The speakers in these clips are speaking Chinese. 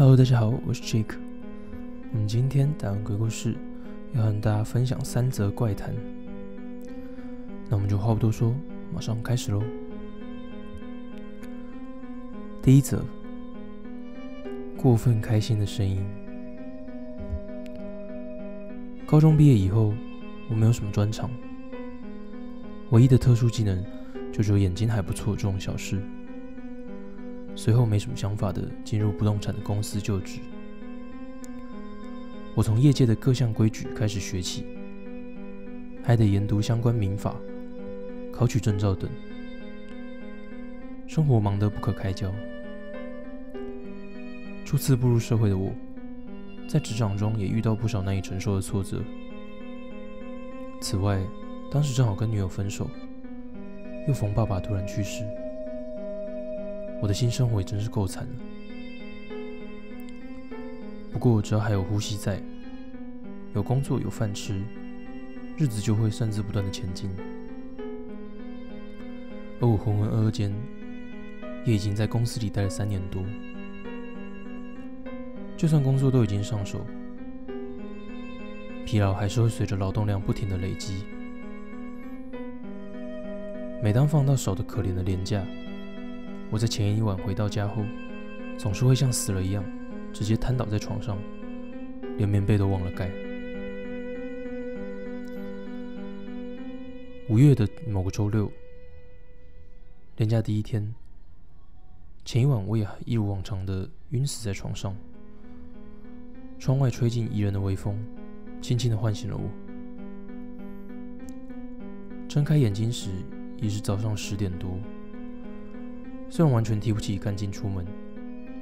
Hello，大家好，我是 Jake。我们今天打完鬼故事，要和大家分享三则怪谈。那我们就话不多说，马上开始喽。第一则，过分开心的声音。高中毕业以后，我没有什么专长，唯一的特殊技能就只有眼睛还不错这种小事。随后没什么想法的进入不动产的公司就职。我从业界的各项规矩开始学起，还得研读相关民法、考取证照等，生活忙得不可开交。初次步入社会的我，在职场中也遇到不少难以承受的挫折。此外，当时正好跟女友分手，又逢爸爸突然去世。我的新生活也真是够惨了。不过只要还有呼吸在，有工作有饭吃，日子就会擅自不断的前进。而我浑浑噩噩间，也已经在公司里待了三年多。就算工作都已经上手，疲劳还是会随着劳动量不停的累积。每当放到手的可怜的廉价。我在前一晚回到家后，总是会像死了一样，直接瘫倒在床上，连棉被都忘了盖。五月的某个周六，连假第一天，前一晚我也一如往常的晕死在床上。窗外吹进宜人的微风，轻轻的唤醒了我。睁开眼睛时，已是早上十点多。虽然完全提不起干劲出门，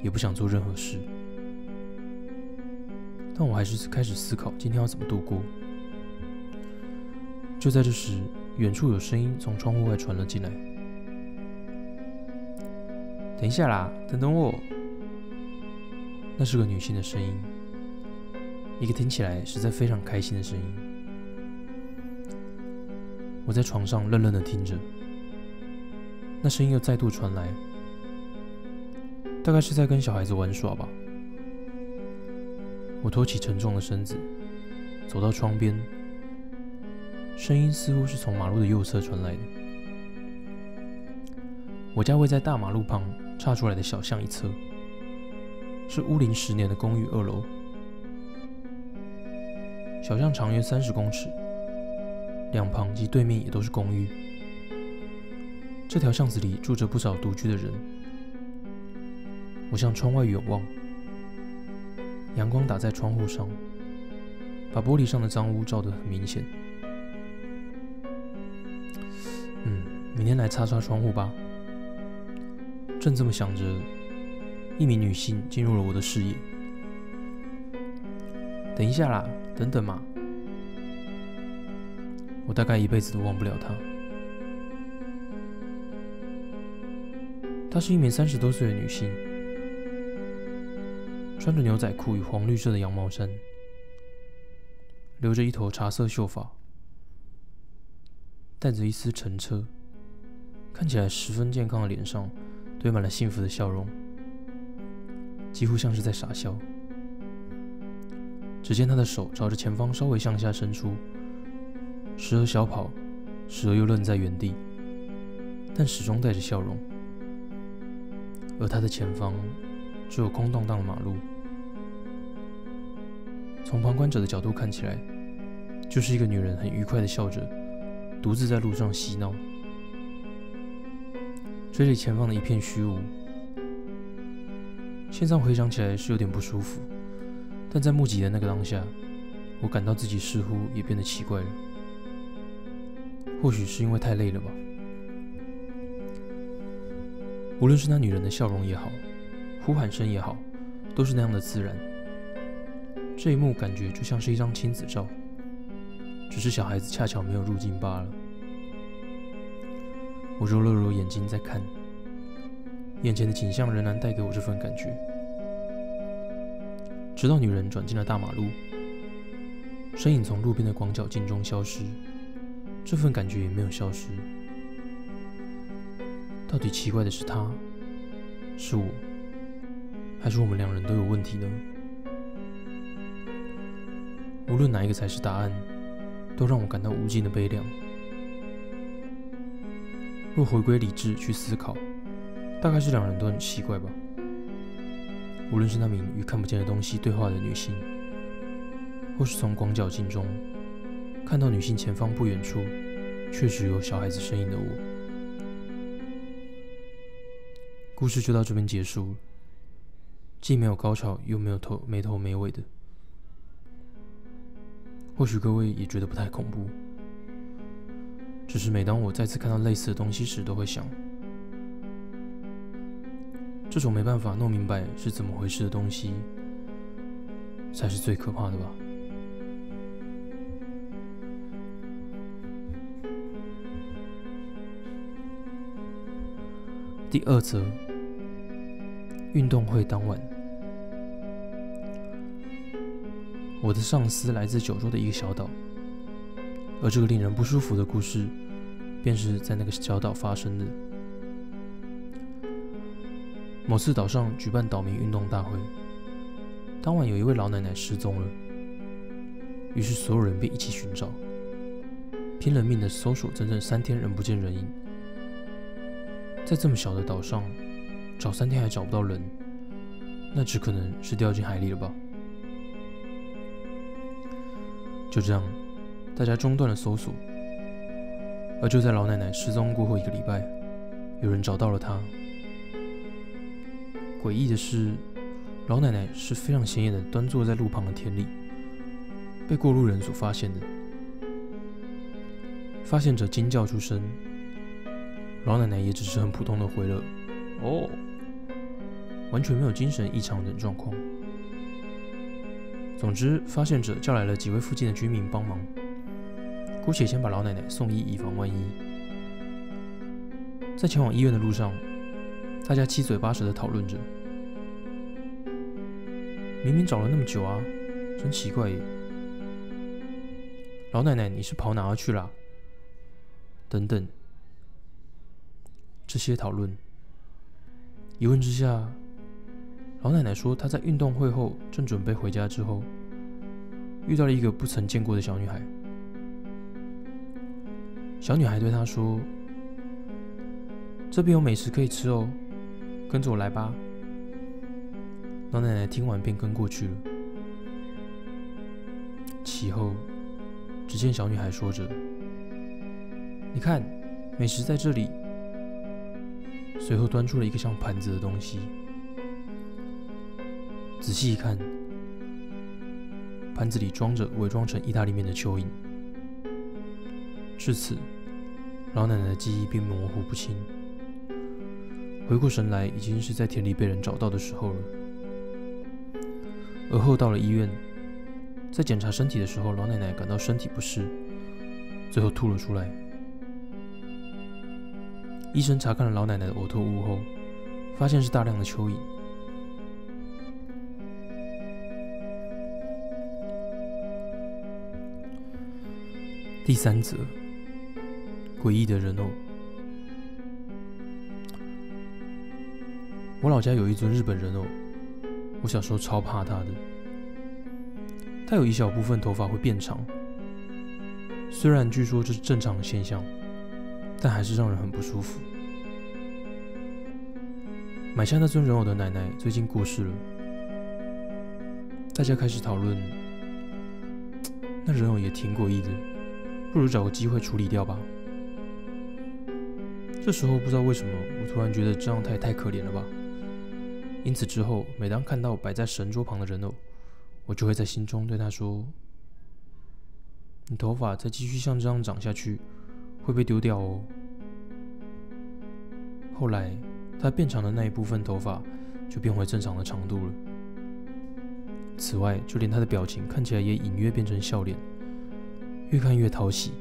也不想做任何事，但我还是开始思考今天要怎么度过。就在这时，远处有声音从窗户外传了进来：“等一下啦，等等我。”那是个女性的声音，一个听起来实在非常开心的声音。我在床上愣愣的听着。那声音又再度传来，大概是在跟小孩子玩耍吧。我托起沉重的身子，走到窗边，声音似乎是从马路的右侧传来的。我家位在大马路旁岔出来的小巷一侧，是屋龄十年的公寓二楼。小巷长约三十公尺，两旁及对面也都是公寓。这条巷子里住着不少独居的人。我向窗外远望，阳光打在窗户上，把玻璃上的脏污照得很明显。嗯，明天来擦擦窗户吧。正这么想着，一名女性进入了我的视野。等一下啦，等等嘛，我大概一辈子都忘不了她。她是一名三十多岁的女性，穿着牛仔裤与黄绿色的羊毛衫，留着一头茶色秀发，带着一丝澄澈，看起来十分健康的脸上堆满了幸福的笑容，几乎像是在傻笑。只见她的手朝着前方稍微向下伸出，时而小跑，时而又愣在原地，但始终带着笑容。而他的前方只有空荡荡的马路，从旁观者的角度看起来，就是一个女人很愉快的笑着，独自在路上嬉闹。嘴里前方的一片虚无，现在回想起来是有点不舒服，但在目击的那个当下，我感到自己似乎也变得奇怪了，或许是因为太累了吧。无论是那女人的笑容也好，呼喊声也好，都是那样的自然。这一幕感觉就像是一张亲子照，只是小孩子恰巧没有入镜罢了。我揉了揉眼睛在看，眼前的景象仍然带给我这份感觉。直到女人转进了大马路，身影从路边的广角镜中消失，这份感觉也没有消失。到底奇怪的是他，是我，还是我们两人都有问题呢？无论哪一个才是答案，都让我感到无尽的悲凉。若回归理智去思考，大概是两人都很奇怪吧。无论是那名与看不见的东西对话的女性，或是从广角镜中看到女性前方不远处确实有小孩子身影的我，故事就到这边结束，既没有高潮，又没有头没头没尾的。或许各位也觉得不太恐怖，只是每当我再次看到类似的东西时，都会想，这种没办法弄明白是怎么回事的东西，才是最可怕的吧。第二则，运动会当晚。我的上司来自九州的一个小岛，而这个令人不舒服的故事，便是在那个小岛发生的。某次岛上举办岛民运动大会，当晚有一位老奶奶失踪了，于是所有人便一起寻找，拼了命的搜索，整整三天仍不见人影。在这么小的岛上，找三天还找不到人，那只可能是掉进海里了吧。就这样，大家中断了搜索。而就在老奶奶失踪过后一个礼拜，有人找到了她。诡异的是，老奶奶是非常显眼的端坐在路旁的田里，被过路人所发现的。发现者惊叫出声，老奶奶也只是很普通的回了“哦”，完全没有精神异常等状况。总之，发现者叫来了几位附近的居民帮忙，姑且先把老奶奶送医，以防万一。在前往医院的路上，大家七嘴八舌的讨论着：明明找了那么久啊，真奇怪耶！老奶奶，你是跑哪儿去了？等等，这些讨论，一问之下。老奶奶说，她在运动会后正准备回家之后，遇到了一个不曾见过的小女孩。小女孩对她说：“这边有美食可以吃哦，跟着我来吧。”老奶奶听完便跟过去了。其后，只见小女孩说着：“你看，美食在这里。”随后端出了一个像盘子的东西。仔细一看，盘子里装着伪装成意大利面的蚯蚓。至此，老奶奶的记忆便模糊不清。回过神来，已经是在田里被人找到的时候了。而后到了医院，在检查身体的时候，老奶奶感到身体不适，最后吐了出来。医生查看了老奶奶的呕吐物后，发现是大量的蚯蚓。第三则，诡异的人偶。我老家有一尊日本人偶，我小时候超怕他的。他有一小部分头发会变长，虽然据说这是正常的现象，但还是让人很不舒服。买下那尊人偶的奶奶最近过世了，大家开始讨论，那人偶也挺诡异的。不如找个机会处理掉吧。这时候不知道为什么，我突然觉得这样太太可怜了吧。因此之后，每当看到摆在神桌旁的人偶，我就会在心中对他说：“你头发再继续像这样长下去，会被丢掉哦。”后来，他变长的那一部分头发就变回正常的长度了。此外，就连他的表情看起来也隐约变成笑脸。越看越讨喜，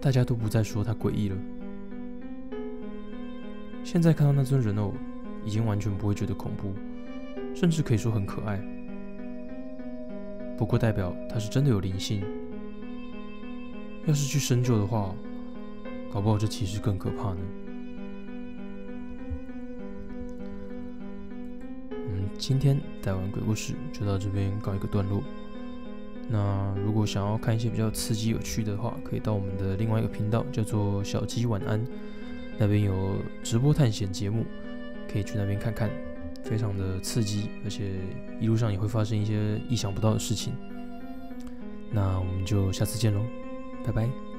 大家都不再说它诡异了。现在看到那尊人偶，已经完全不会觉得恐怖，甚至可以说很可爱。不过代表它是真的有灵性。要是去深究的话，搞不好这其实更可怕呢。嗯今天带完鬼故事就到这边告一个段落。那如果想要看一些比较刺激有趣的话，可以到我们的另外一个频道，叫做小鸡晚安，那边有直播探险节目，可以去那边看看，非常的刺激，而且一路上也会发生一些意想不到的事情。那我们就下次见喽，拜拜。